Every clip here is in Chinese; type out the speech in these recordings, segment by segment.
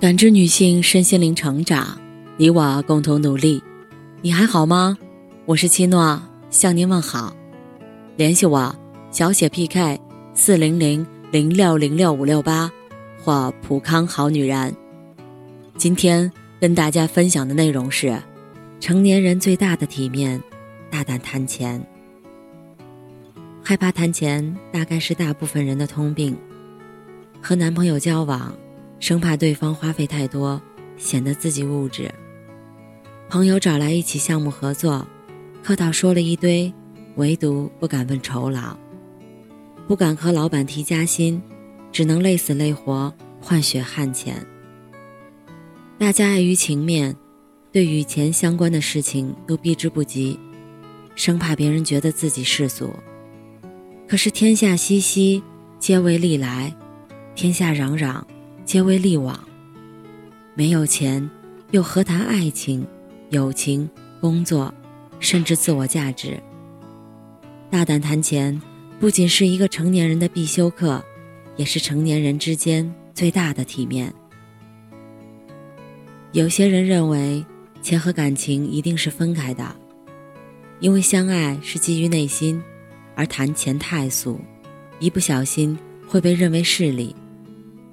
感知女性身心灵成长，你我共同努力。你还好吗？我是七诺，向您问好。联系我，小写 PK 四零零零六零六五六八，或普康好女人。今天跟大家分享的内容是：成年人最大的体面，大胆谈钱。害怕谈钱，大概是大部分人的通病。和男朋友交往。生怕对方花费太多，显得自己物质。朋友找来一起项目合作，客套说了一堆，唯独不敢问酬劳，不敢和老板提加薪，只能累死累活换血汗钱。大家碍于情面，对与钱相关的事情都避之不及，生怕别人觉得自己世俗。可是天下熙熙，皆为利来；天下攘攘。皆为利往。没有钱，又何谈爱情、友情、工作，甚至自我价值？大胆谈钱，不仅是一个成年人的必修课，也是成年人之间最大的体面。有些人认为，钱和感情一定是分开的，因为相爱是基于内心，而谈钱太俗，一不小心会被认为势利。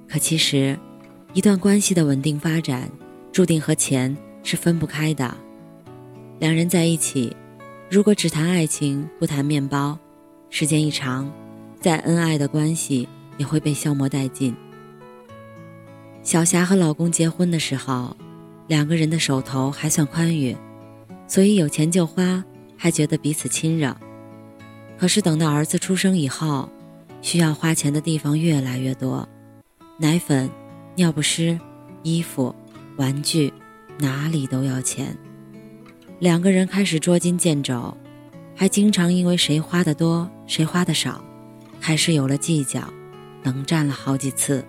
可其实，一段关系的稳定发展，注定和钱是分不开的。两人在一起，如果只谈爱情不谈面包，时间一长，再恩爱的关系也会被消磨殆尽。小霞和老公结婚的时候，两个人的手头还算宽裕，所以有钱就花，还觉得彼此亲热。可是等到儿子出生以后，需要花钱的地方越来越多。奶粉、尿不湿、衣服、玩具，哪里都要钱。两个人开始捉襟见肘，还经常因为谁花的多，谁花的少，开始有了计较，冷战了好几次。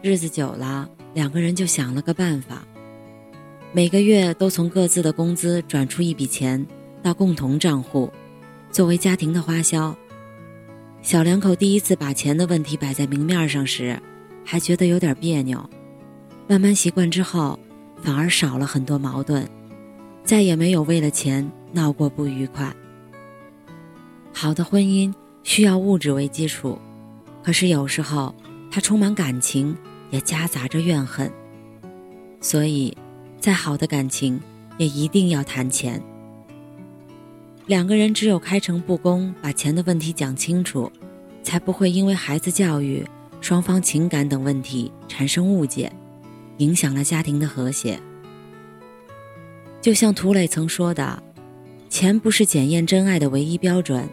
日子久了，两个人就想了个办法，每个月都从各自的工资转出一笔钱到共同账户，作为家庭的花销。小两口第一次把钱的问题摆在明面上时。还觉得有点别扭，慢慢习惯之后，反而少了很多矛盾，再也没有为了钱闹过不愉快。好的婚姻需要物质为基础，可是有时候它充满感情，也夹杂着怨恨。所以，再好的感情也一定要谈钱。两个人只有开诚布公，把钱的问题讲清楚，才不会因为孩子教育。双方情感等问题产生误解，影响了家庭的和谐。就像涂磊曾说的：“钱不是检验真爱的唯一标准，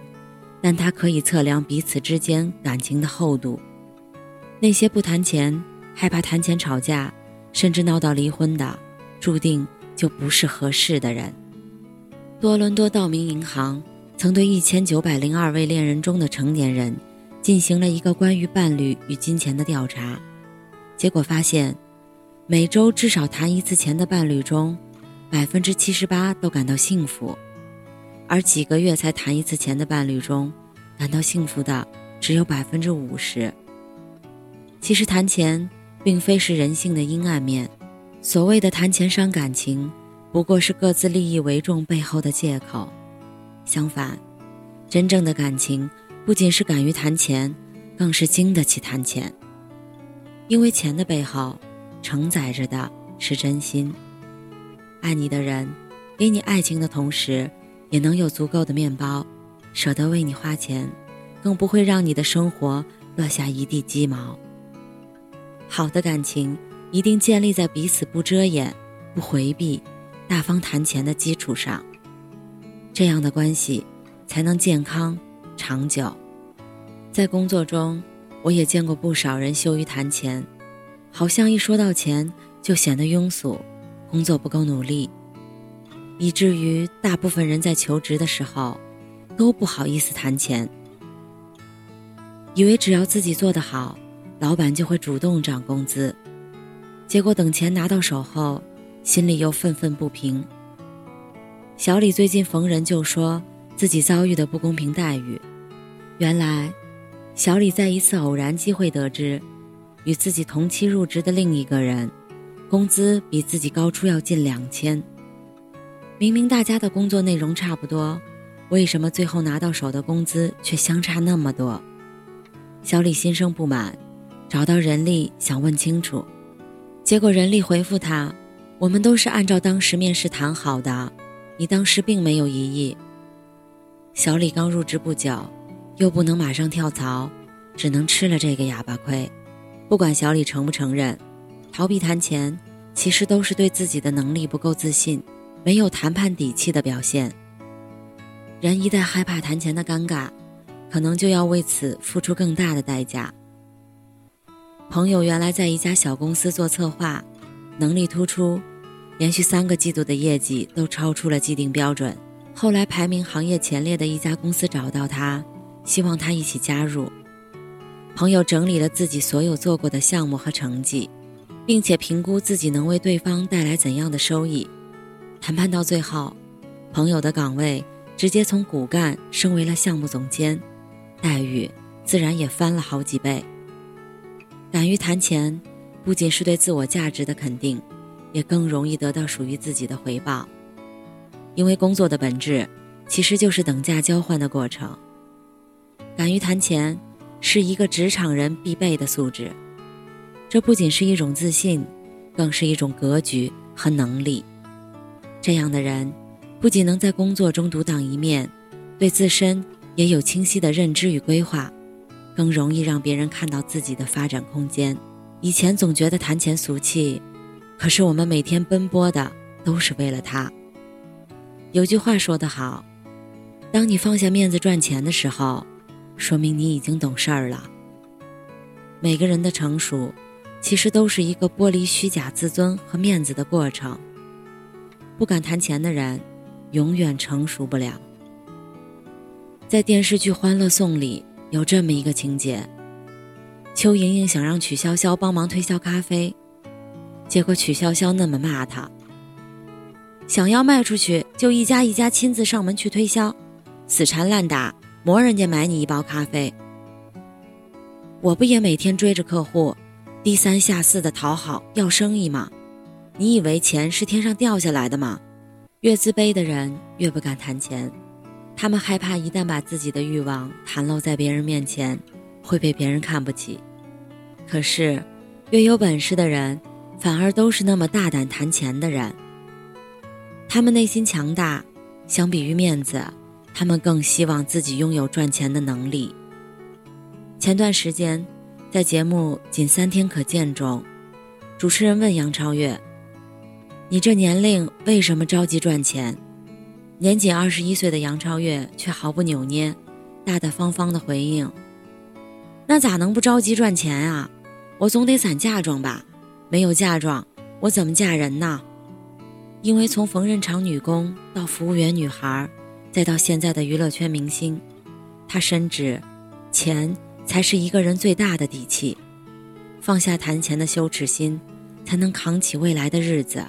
但它可以测量彼此之间感情的厚度。那些不谈钱、害怕谈钱吵架，甚至闹到离婚的，注定就不是合适的人。”多伦多道明银行曾对一千九百零二位恋人中的成年人。进行了一个关于伴侣与金钱的调查，结果发现，每周至少谈一次钱的伴侣中，百分之七十八都感到幸福，而几个月才谈一次钱的伴侣中，感到幸福的只有百分之五十。其实谈钱并非是人性的阴暗面，所谓的谈钱伤感情，不过是各自利益为重背后的借口。相反，真正的感情。不仅是敢于谈钱，更是经得起谈钱。因为钱的背后，承载着的是真心。爱你的人，给你爱情的同时，也能有足够的面包，舍得为你花钱，更不会让你的生活落下一地鸡毛。好的感情一定建立在彼此不遮掩、不回避、大方谈钱的基础上，这样的关系才能健康。长久，在工作中，我也见过不少人羞于谈钱，好像一说到钱就显得庸俗，工作不够努力，以至于大部分人在求职的时候都不好意思谈钱，以为只要自己做得好，老板就会主动涨工资，结果等钱拿到手后，心里又愤愤不平。小李最近逢人就说自己遭遇的不公平待遇。原来，小李在一次偶然机会得知，与自己同期入职的另一个人，工资比自己高出要近两千。明明大家的工作内容差不多，为什么最后拿到手的工资却相差那么多？小李心生不满，找到人力想问清楚，结果人力回复他：“我们都是按照当时面试谈好的，你当时并没有异议。”小李刚入职不久，又不能马上跳槽，只能吃了这个哑巴亏。不管小李承不承认，逃避谈钱其实都是对自己的能力不够自信、没有谈判底气的表现。人一旦害怕谈钱的尴尬。可能就要为此付出更大的代价。朋友原来在一家小公司做策划，能力突出，连续三个季度的业绩都超出了既定标准。后来排名行业前列的一家公司找到他，希望他一起加入。朋友整理了自己所有做过的项目和成绩，并且评估自己能为对方带来怎样的收益。谈判到最后，朋友的岗位直接从骨干升为了项目总监。待遇自然也翻了好几倍。敢于谈钱，不仅是对自我价值的肯定，也更容易得到属于自己的回报。因为工作的本质其实就是等价交换的过程。敢于谈钱是一个职场人必备的素质，这不仅是一种自信，更是一种格局和能力。这样的人，不仅能在工作中独当一面，对自身。也有清晰的认知与规划，更容易让别人看到自己的发展空间。以前总觉得谈钱俗气，可是我们每天奔波的都是为了他。有句话说得好，当你放下面子赚钱的时候，说明你已经懂事儿了。每个人的成熟，其实都是一个剥离虚假自尊和面子的过程。不敢谈钱的人，永远成熟不了。在电视剧《欢乐颂》里有这么一个情节：邱莹莹想让曲筱绡帮忙推销咖啡，结果曲筱绡那么骂她：“想要卖出去，就一家一家亲自上门去推销，死缠烂打磨人家买你一包咖啡。我不也每天追着客户，低三下四的讨好要生意吗？你以为钱是天上掉下来的吗？越自卑的人越不敢谈钱。”他们害怕一旦把自己的欲望袒露在别人面前，会被别人看不起。可是，越有本事的人，反而都是那么大胆谈钱的人。他们内心强大，相比于面子，他们更希望自己拥有赚钱的能力。前段时间，在节目《仅三天可见》中，主持人问杨超越：“你这年龄为什么着急赚钱？”年仅二十一岁的杨超越却毫不扭捏，大大方方的回应：“那咋能不着急赚钱啊？我总得攒嫁妆吧？没有嫁妆，我怎么嫁人呢？因为从缝纫厂女工到服务员女孩，再到现在的娱乐圈明星，她深知，钱才是一个人最大的底气。放下谈钱的羞耻心，才能扛起未来的日子。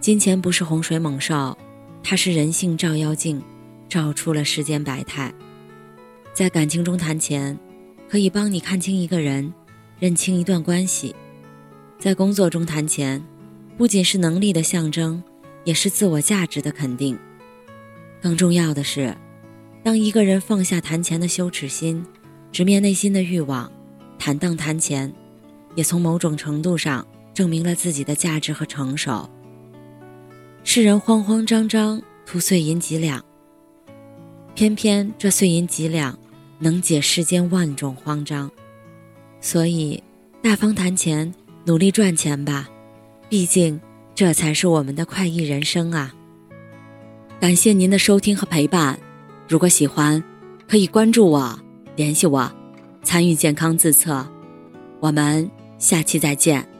金钱不是洪水猛兽。”它是人性照妖镜，照出了世间百态。在感情中谈钱，可以帮你看清一个人，认清一段关系；在工作中谈钱，不仅是能力的象征，也是自我价值的肯定。更重要的是，当一个人放下谈钱的羞耻心，直面内心的欲望，坦荡谈钱，也从某种程度上证明了自己的价值和成熟。世人慌慌张张图碎银几两，偏偏这碎银几两能解世间万种慌张。所以，大方谈钱，努力赚钱吧，毕竟这才是我们的快意人生啊！感谢您的收听和陪伴，如果喜欢，可以关注我，联系我，参与健康自测。我们下期再见。